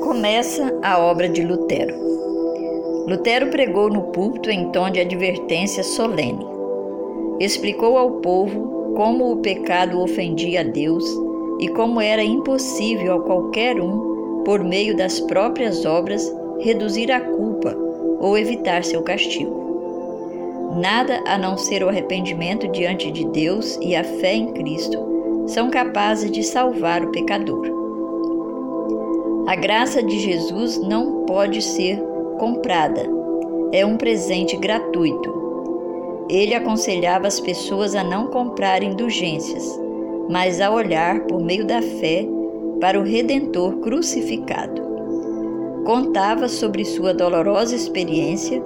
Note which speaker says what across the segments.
Speaker 1: Começa a obra de Lutero. Lutero pregou no púlpito em tom de advertência solene. Explicou ao povo como o pecado ofendia a Deus e como era impossível a qualquer um, por meio das próprias obras, reduzir a culpa ou evitar seu castigo. Nada a não ser o arrependimento diante de Deus e a fé em Cristo são capazes de salvar o pecador. A graça de Jesus não pode ser comprada, é um presente gratuito. Ele aconselhava as pessoas a não comprar indulgências, mas a olhar por meio da fé para o Redentor crucificado. Contava sobre sua dolorosa experiência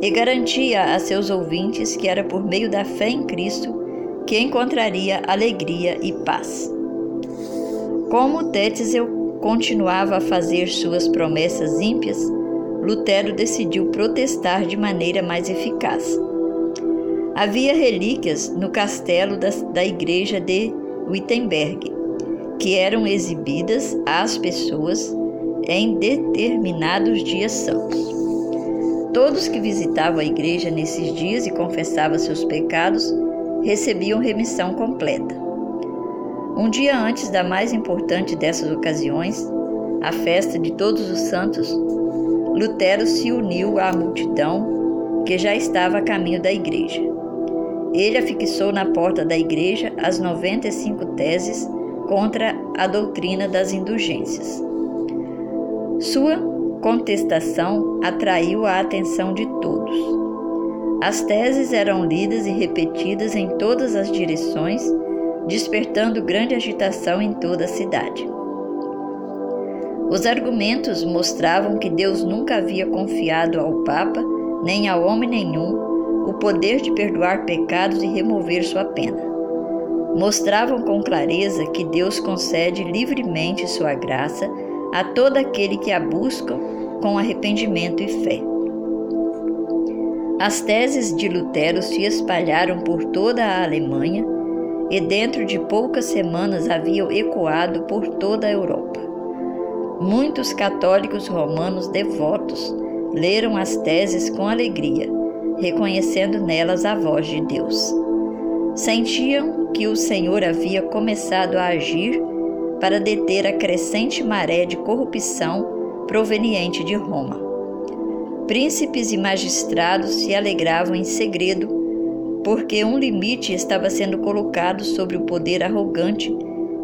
Speaker 1: e garantia a seus ouvintes que era por meio da fé em Cristo que encontraria alegria e paz. Como Tétzel continuava a fazer suas promessas ímpias, Lutero decidiu protestar de maneira mais eficaz. Havia relíquias no castelo da, da igreja de Wittenberg, que eram exibidas às pessoas em determinados dias santos. Todos que visitavam a igreja nesses dias e confessavam seus pecados recebiam remissão completa. Um dia antes da mais importante dessas ocasiões, a festa de Todos os Santos, Lutero se uniu à multidão que já estava a caminho da igreja. Ele afixou na porta da igreja as 95 teses contra a doutrina das indulgências. Sua contestação atraiu a atenção de todos. As teses eram lidas e repetidas em todas as direções despertando grande agitação em toda a cidade. Os argumentos mostravam que Deus nunca havia confiado ao Papa, nem a homem nenhum, o poder de perdoar pecados e remover sua pena. Mostravam com clareza que Deus concede livremente sua graça a todo aquele que a busca com arrependimento e fé. As teses de Lutero se espalharam por toda a Alemanha e dentro de poucas semanas haviam ecoado por toda a Europa. Muitos católicos romanos devotos leram as teses com alegria, reconhecendo nelas a voz de Deus. Sentiam que o Senhor havia começado a agir para deter a crescente maré de corrupção proveniente de Roma. Príncipes e magistrados se alegravam em segredo porque um limite estava sendo colocado sobre o poder arrogante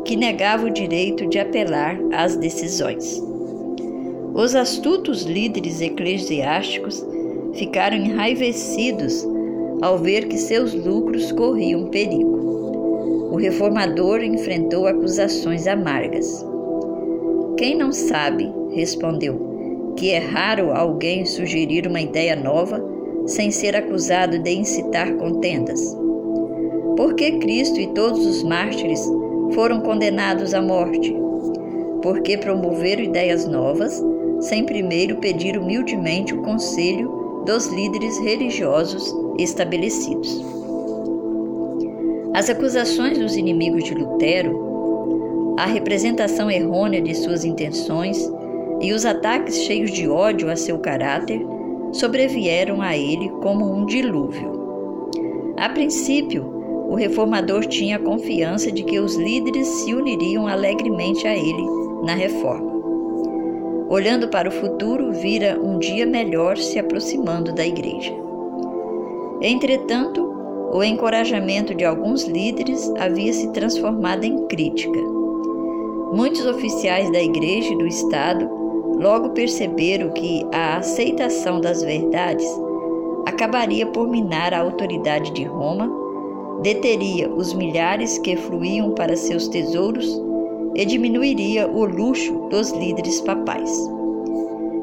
Speaker 1: que negava o direito de apelar às decisões. Os astutos líderes eclesiásticos ficaram enraivecidos ao ver que seus lucros corriam perigo. O reformador enfrentou acusações amargas. Quem não sabe, respondeu, que é raro alguém sugerir uma ideia nova sem ser acusado de incitar contendas? Por que Cristo e todos os mártires foram condenados à morte? Porque promoveram ideias novas, sem primeiro pedir humildemente o conselho dos líderes religiosos estabelecidos. As acusações dos inimigos de Lutero, a representação errônea de suas intenções e os ataques cheios de ódio a seu caráter sobrevieram a ele como um dilúvio. A princípio, o reformador tinha a confiança de que os líderes se uniriam alegremente a ele na reforma. Olhando para o futuro, vira um dia melhor se aproximando da igreja. Entretanto, o encorajamento de alguns líderes havia se transformado em crítica. Muitos oficiais da igreja e do Estado logo perceberam que a aceitação das verdades acabaria por minar a autoridade de Roma, deteria os milhares que fluíam para seus tesouros e diminuiria o luxo dos líderes papais.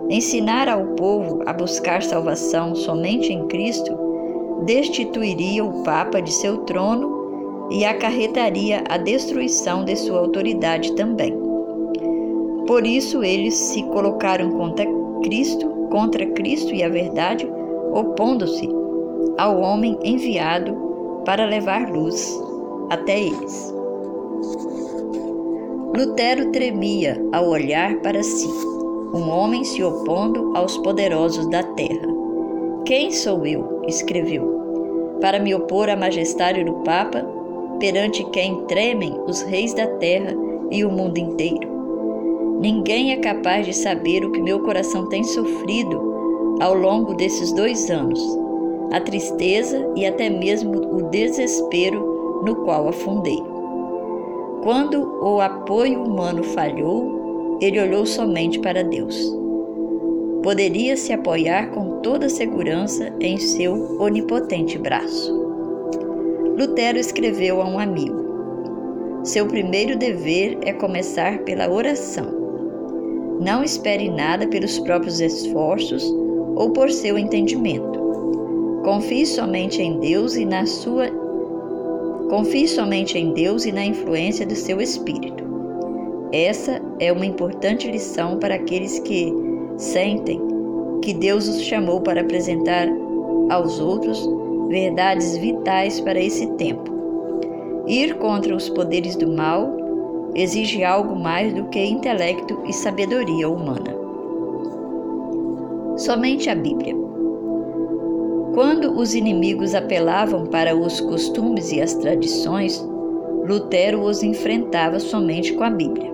Speaker 1: Ensinar ao povo a buscar salvação somente em Cristo destituiria o Papa de seu trono e acarretaria a destruição de sua autoridade também. Por isso eles se colocaram contra Cristo, contra Cristo e a verdade, opondo-se ao homem enviado para levar luz até eles. Lutero tremia ao olhar para si, um homem se opondo aos poderosos da terra. Quem sou eu? escreveu, para me opor à majestade do Papa, perante quem tremem os reis da terra e o mundo inteiro. Ninguém é capaz de saber o que meu coração tem sofrido ao longo desses dois anos, a tristeza e até mesmo o desespero no qual afundei. Quando o apoio humano falhou, ele olhou somente para Deus. Poderia se apoiar com toda segurança em seu onipotente braço. Lutero escreveu a um amigo: Seu primeiro dever é começar pela oração. Não espere nada pelos próprios esforços ou por seu entendimento. Confie somente em Deus e na sua Confie somente em Deus e na influência do seu espírito. Essa é uma importante lição para aqueles que sentem que Deus os chamou para apresentar aos outros verdades vitais para esse tempo. Ir contra os poderes do mal exige algo mais do que intelecto e sabedoria humana. Somente a Bíblia. Quando os inimigos apelavam para os costumes e as tradições, Lutero os enfrentava somente com a Bíblia.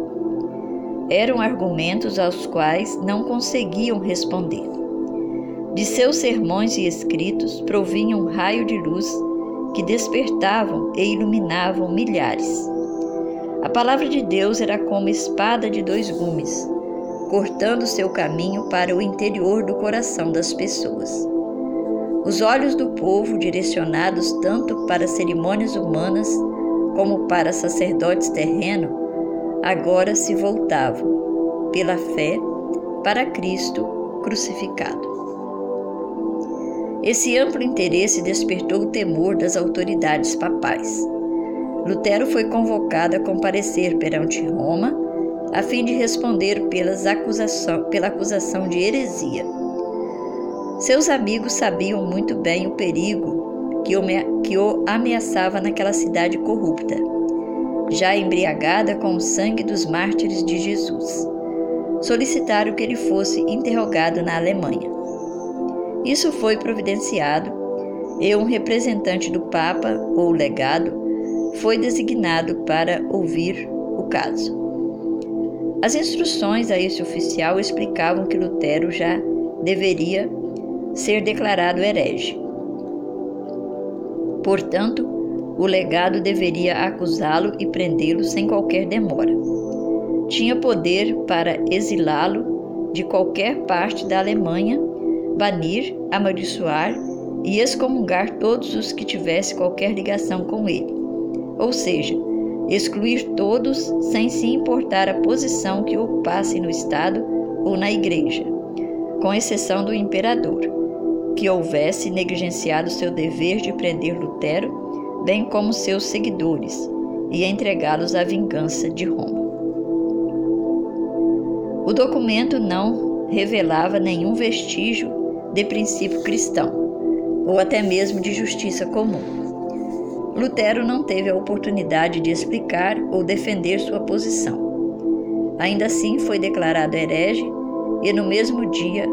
Speaker 1: Eram argumentos aos quais não conseguiam responder. De seus sermões e escritos provinha um raio de luz que despertavam e iluminavam milhares. A palavra de Deus era como espada de dois gumes, cortando seu caminho para o interior do coração das pessoas. Os olhos do povo, direcionados tanto para cerimônias humanas como para sacerdotes terrenos, agora se voltavam, pela fé, para Cristo crucificado. Esse amplo interesse despertou o temor das autoridades papais. Lutero foi convocado a comparecer perante Roma a fim de responder pelas acusação, pela acusação de heresia. Seus amigos sabiam muito bem o perigo que o, que o ameaçava naquela cidade corrupta, já embriagada com o sangue dos mártires de Jesus. Solicitaram que ele fosse interrogado na Alemanha. Isso foi providenciado e um representante do Papa ou legado foi designado para ouvir o caso. As instruções a esse oficial explicavam que Lutero já deveria ser declarado herege. Portanto, o legado deveria acusá-lo e prendê-lo sem qualquer demora. Tinha poder para exilá-lo de qualquer parte da Alemanha, banir, amaldiçoar e excomungar todos os que tivessem qualquer ligação com ele ou seja, excluir todos sem se importar a posição que ocupassem no Estado ou na Igreja, com exceção do imperador, que houvesse negligenciado seu dever de prender Lutero, bem como seus seguidores, e entregá-los à vingança de Roma. O documento não revelava nenhum vestígio de princípio cristão, ou até mesmo de justiça comum. Lutero não teve a oportunidade de explicar ou defender sua posição. Ainda assim, foi declarado herege e, no mesmo dia,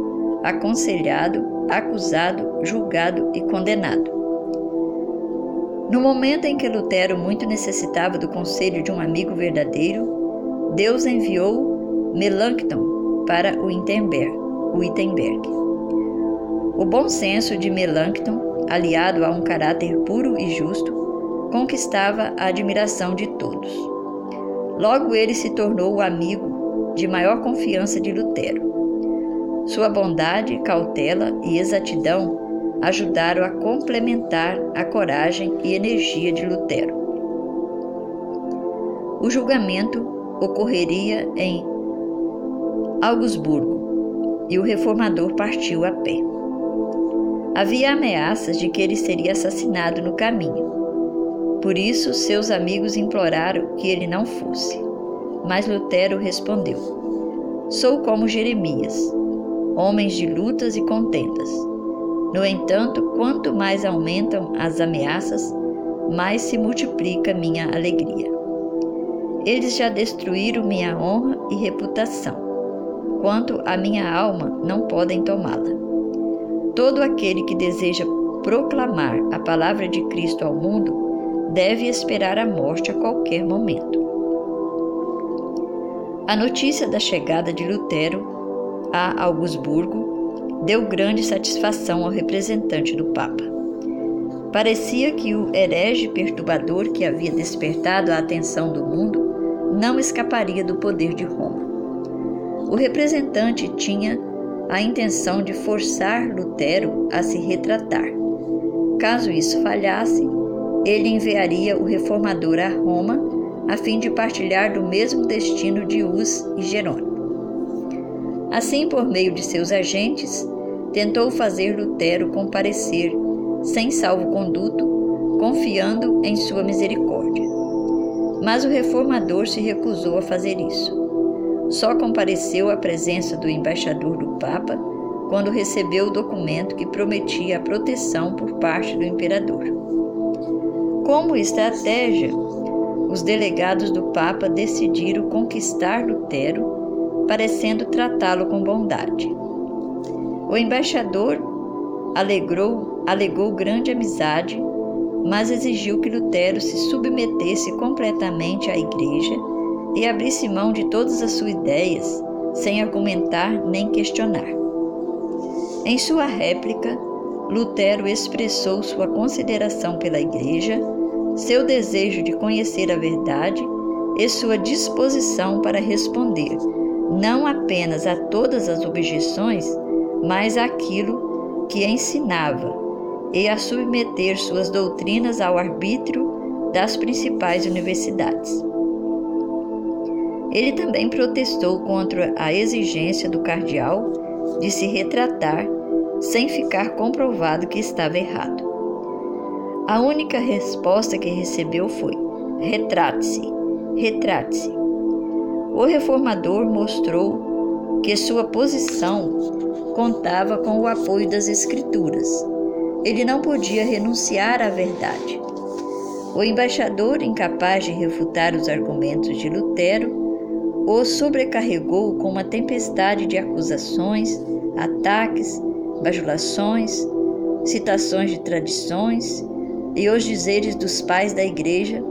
Speaker 1: aconselhado, acusado, julgado e condenado. No momento em que Lutero muito necessitava do conselho de um amigo verdadeiro, Deus enviou Melanchthon para o Wittenberg. O, bom senso de Melanchthon, aliado a um caráter puro e justo, conquistava a admiração de todos. Logo ele se tornou o amigo de maior confiança de Lutero. Sua bondade, cautela e exatidão ajudaram a complementar a coragem e energia de Lutero. O julgamento ocorreria em Augsburgo e o reformador partiu a pé. Havia ameaças de que ele seria assassinado no caminho. Por isso, seus amigos imploraram que ele não fosse. Mas Lutero respondeu: Sou como Jeremias, homens de lutas e contendas. No entanto, quanto mais aumentam as ameaças, mais se multiplica minha alegria. Eles já destruíram minha honra e reputação. Quanto à minha alma, não podem tomá-la. Todo aquele que deseja proclamar a palavra de Cristo ao mundo deve esperar a morte a qualquer momento. A notícia da chegada de Lutero a Augsburgo deu grande satisfação ao representante do Papa. Parecia que o herege perturbador que havia despertado a atenção do mundo não escaparia do poder de Roma. O representante tinha a intenção de forçar Lutero a se retratar. Caso isso falhasse, ele enviaria o reformador a Roma a fim de partilhar do mesmo destino de Hus e Jerônimo. Assim, por meio de seus agentes, tentou fazer Lutero comparecer sem salvo-conduto, confiando em sua misericórdia. Mas o reformador se recusou a fazer isso. Só compareceu à presença do embaixador do Papa quando recebeu o documento que prometia a proteção por parte do imperador. Como estratégia, os delegados do Papa decidiram conquistar Lutero, parecendo tratá-lo com bondade. O embaixador alegrou, alegou grande amizade, mas exigiu que Lutero se submetesse completamente à Igreja e abrisse mão de todas as suas ideias, sem argumentar nem questionar. Em sua réplica, Lutero expressou sua consideração pela Igreja, seu desejo de conhecer a verdade e sua disposição para responder não apenas a todas as objeções, mas àquilo que ensinava e a submeter suas doutrinas ao arbítrio das principais universidades. Ele também protestou contra a exigência do cardeal de se retratar sem ficar comprovado que estava errado. A única resposta que recebeu foi: retrate-se, retrate-se. O reformador mostrou que sua posição contava com o apoio das Escrituras. Ele não podia renunciar à verdade. O embaixador, incapaz de refutar os argumentos de Lutero, o sobrecarregou com uma tempestade de acusações, ataques, bajulações, citações de tradições e os dizeres dos pais da Igreja,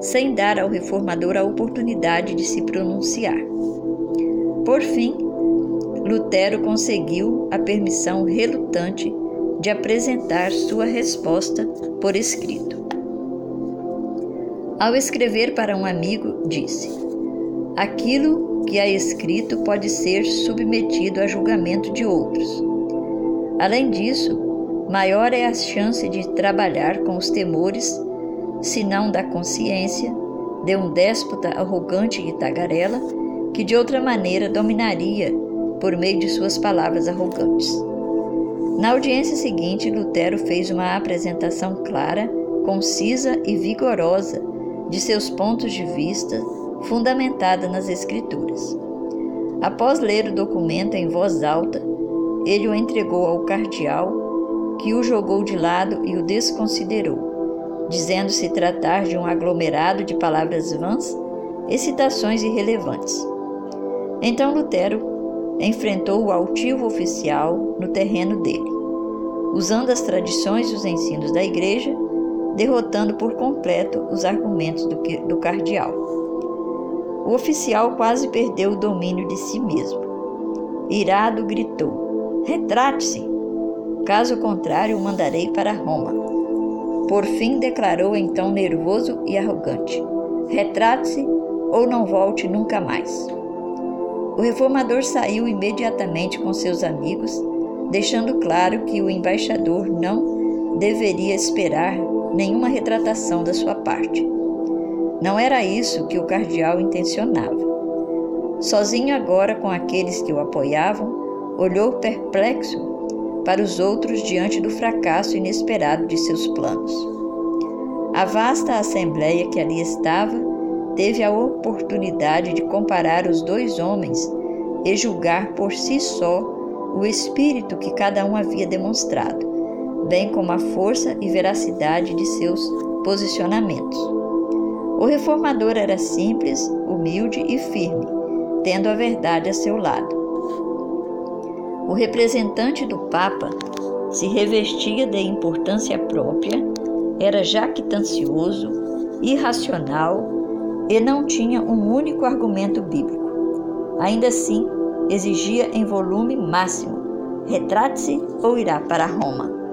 Speaker 1: sem dar ao reformador a oportunidade de se pronunciar. Por fim, Lutero conseguiu a permissão relutante de apresentar sua resposta por escrito. Ao escrever para um amigo, disse: Aquilo que é escrito pode ser submetido a julgamento de outros. Além disso, maior é a chance de trabalhar com os temores, se não da consciência, de um déspota arrogante e tagarela que de outra maneira dominaria por meio de suas palavras arrogantes. Na audiência seguinte, Lutero fez uma apresentação clara, concisa e vigorosa de seus pontos de vista, fundamentada nas Escrituras. Após ler o documento em voz alta, ele o entregou ao cardeal, que o jogou de lado e o desconsiderou, dizendo se tratar de um aglomerado de palavras vãs e citações irrelevantes. Então Lutero enfrentou o altivo oficial no terreno dele, usando as tradições e os ensinos da igreja, derrotando por completo os argumentos do, do cardeal. O oficial quase perdeu o domínio de si mesmo. Irado, gritou: Retrate-se! Caso contrário, o mandarei para Roma. Por fim, declarou então nervoso e arrogante: Retrate-se ou não volte nunca mais. O reformador saiu imediatamente com seus amigos, deixando claro que o embaixador não deveria esperar nenhuma retratação da sua parte. Não era isso que o cardeal intencionava. Sozinho agora com aqueles que o apoiavam, olhou perplexo para os outros diante do fracasso inesperado de seus planos. A vasta assembleia que ali estava teve a oportunidade de comparar os dois homens e julgar por si só o espírito que cada um havia demonstrado, bem como a força e veracidade de seus posicionamentos. O reformador era simples, humilde e firme, tendo a verdade a seu lado. O representante do Papa se revestia de importância própria, era jactancioso, irracional e não tinha um único argumento bíblico. Ainda assim, exigia em volume máximo: retrate-se ou irá para Roma.